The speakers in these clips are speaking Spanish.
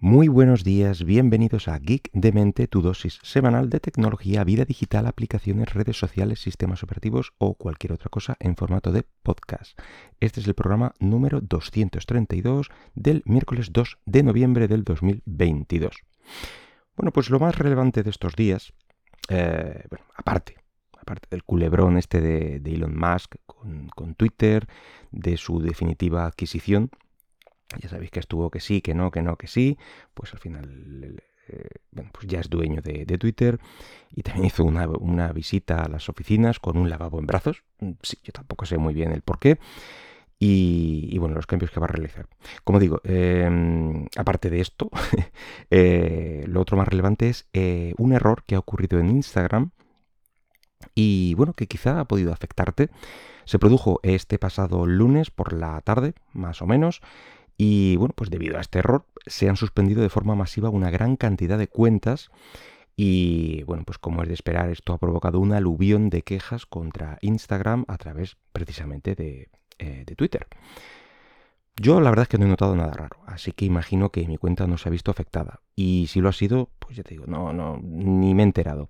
Muy buenos días, bienvenidos a Geek de Mente, tu dosis semanal de tecnología, vida digital, aplicaciones, redes sociales, sistemas operativos o cualquier otra cosa en formato de podcast. Este es el programa número 232 del miércoles 2 de noviembre del 2022. Bueno, pues lo más relevante de estos días, eh, bueno, aparte, aparte del culebrón este de, Elon Musk con, con Twitter, de su definitiva adquisición, ya sabéis que estuvo que sí, que no, que no, que sí. Pues al final, eh, bueno, pues ya es dueño de, Twitter. Y también hizo una, visita a las oficinas con un lavabo en brazos. Mm, sí, yo tampoco sé muy bien el por qué. Y, bueno, los cambios que va a realizar. Como digo, em, aparte de esto, eh, lo otro más relevante es eh, un error que ha ocurrido en Instagram y bueno, que quizá ha podido afectarte. Se produjo este pasado lunes por la tarde, más o menos, y bueno, pues debido a este error se han suspendido de forma masiva una gran cantidad de cuentas y bueno, pues como es de esperar, esto ha provocado un aluvión de quejas contra Instagram a través precisamente de, eh, Twitter. Yo la verdad es que no he notado nada raro, así que imagino que mi cuenta no se ha visto afectada. Y si lo ha sido, pues ya te digo, no, no, ni me he enterado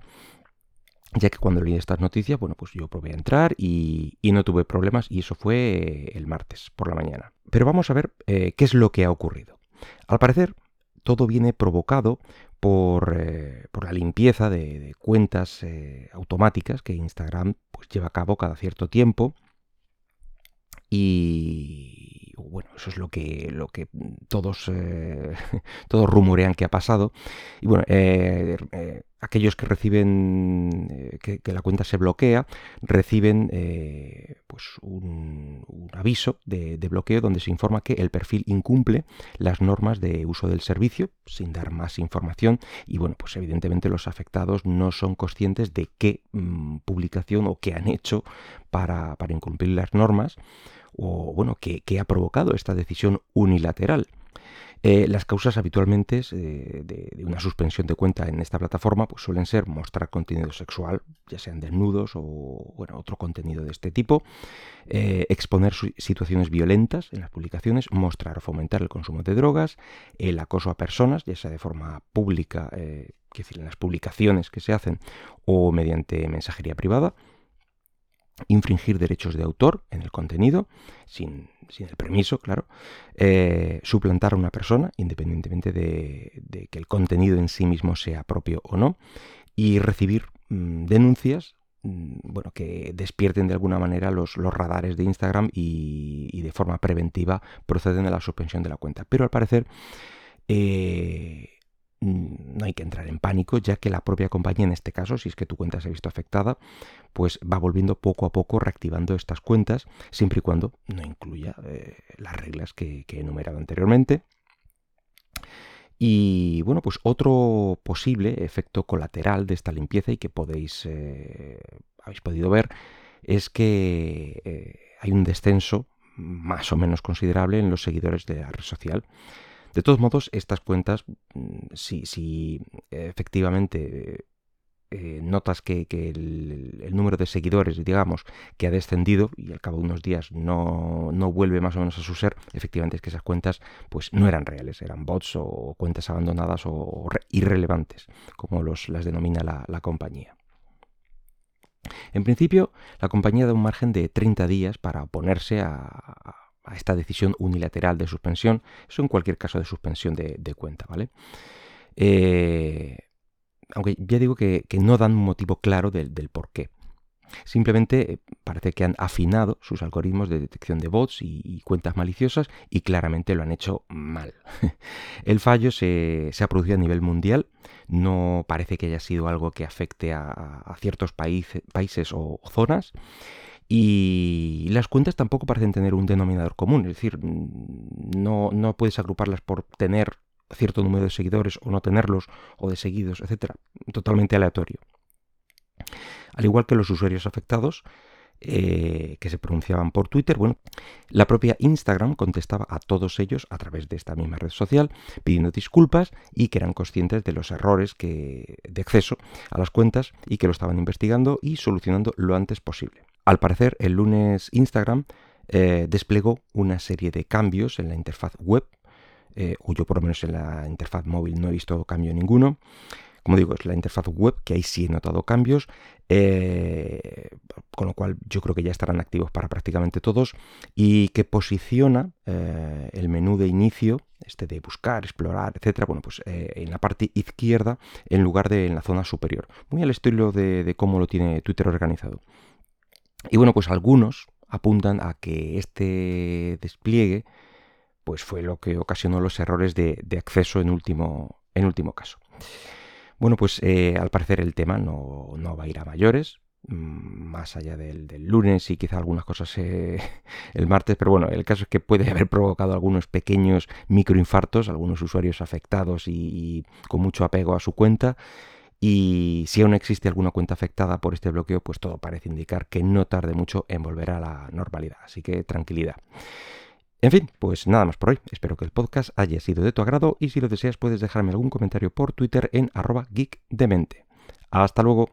ya que cuando leí estas noticias, bueno, pues yo probé a entrar y, no tuve problemas y eso fue el martes por la mañana. Pero vamos a ver eh, qué es lo que ha ocurrido. Al parecer, todo viene provocado por, eh, la limpieza de, cuentas eh, automáticas que Instagram pues, lleva a cabo cada cierto tiempo y bueno, eso es lo que, lo que todos, todos rumorean que ha pasado. Y bueno, aquellos que reciben, eh, que, la cuenta se bloquea, reciben eh, pues un, aviso de, bloqueo donde se informa que el perfil incumple las normas de uso del servicio, sin dar más información. Y bueno, pues evidentemente los afectados no son conscientes de qué mm, publicación o qué han hecho para, incumplir las normas o bueno, qué ha provocado esta decisión unilateral. Eh, las causas habitualmente eh, de, una suspensión de cuenta en esta plataforma pues suelen ser mostrar contenido sexual, ya sean desnudos o bueno, otro contenido de este tipo, eh, exponer situaciones violentas en las publicaciones, mostrar o fomentar el consumo de drogas, el acoso a personas, ya sea de forma pública, es decir, en las publicaciones que se hacen o mediante mensajería privada, infringir derechos de autor en el contenido, sin, el permiso, claro, eh, suplantar a una persona, independientemente de, que el contenido en sí mismo sea propio o no, y recibir mm, denuncias mm, bueno, que despierten de alguna manera los, los radares de Instagram y, de forma preventiva proceden a la suspensión de la cuenta. Pero al parecer... Eh, no hay que entrar en pánico, ya que la propia compañía, en este caso, si es que tu cuenta se ha visto afectada, pues va volviendo poco a poco reactivando estas cuentas, siempre y cuando no incluya eh, las reglas que, he enumerado anteriormente. Y bueno, pues otro posible efecto colateral de esta limpieza y que podéis, eh, habéis podido ver, es que eh, hay un descenso más o menos considerable en los seguidores de la red social. De todos modos, estas cuentas, mm, si, efectivamente eh, notas que, el, número de seguidores, digamos, que ha descendido y al cabo de unos días no, vuelve más o menos a su ser, efectivamente es que esas cuentas pues no eran reales, eran bots o cuentas abandonadas o irrelevantes, como las denomina la, la compañía. En principio, la compañía da un margen de 30 días para oponerse a, a esta decisión unilateral de suspensión, eso en cualquier caso de suspensión de, cuenta, ¿vale? Eh, aunque ya digo que, no dan un motivo claro del, por qué. Simplemente eh, parece que han afinado sus algoritmos de detección de bots y, cuentas maliciosas y claramente lo han hecho mal. El fallo se, ha producido a nivel mundial, no parece que haya sido algo que afecte a, ciertos países o zonas y las cuentas tampoco parecen tener un denominador común, es decir, no, no puedes agruparlas por tener cierto número de seguidores o no tenerlos, o de seguidos, etcétera, totalmente aleatorio. Al igual que los usuarios afectados, eh, que se pronunciaban por Twitter. Bueno, la propia Instagram contestaba a todos ellos a través de esta misma red social, pidiendo disculpas y que eran conscientes de los errores de acceso a las cuentas y que lo estaban investigando y solucionando lo antes posible. Al parecer, el lunes Instagram eh, desplegó una serie de cambios en la interfaz web eh, o yo por lo menos en la interfaz móvil no he visto cambio ninguno. Como digo, es la interfaz web que ahí sí he notado cambios, eh, con lo cual yo creo que ya estarán activos para prácticamente todos y que posiciona el menú de inicio, este de buscar, explorar, etcétera, bueno, pues en la parte izquierda en lugar de en la zona superior. Muy al estilo de cómo lo tiene Twitter organizado. Y bueno, pues algunos apuntan a que este despliegue pues fue lo que ocasionó los errores de, acceso en último, en último caso. Bueno, pues eh, al parecer el tema no, va a ir a mayores, mm, más allá del, lunes y quizá algunas cosas eh, el martes, pero bueno, el caso es que puede haber provocado algunos pequeños microinfartos, algunos usuarios afectados y, con mucho apego a su cuenta. Y si aún existe alguna cuenta afectada por este bloqueo, pues todo parece indicar que no tarde mucho en volver a la normalidad. Así que tranquilidad. En fin, pues nada más por hoy. Espero que el podcast haya sido de tu agrado y si lo deseas puedes dejarme algún comentario por Twitter en arroba geekdemente. Hasta luego.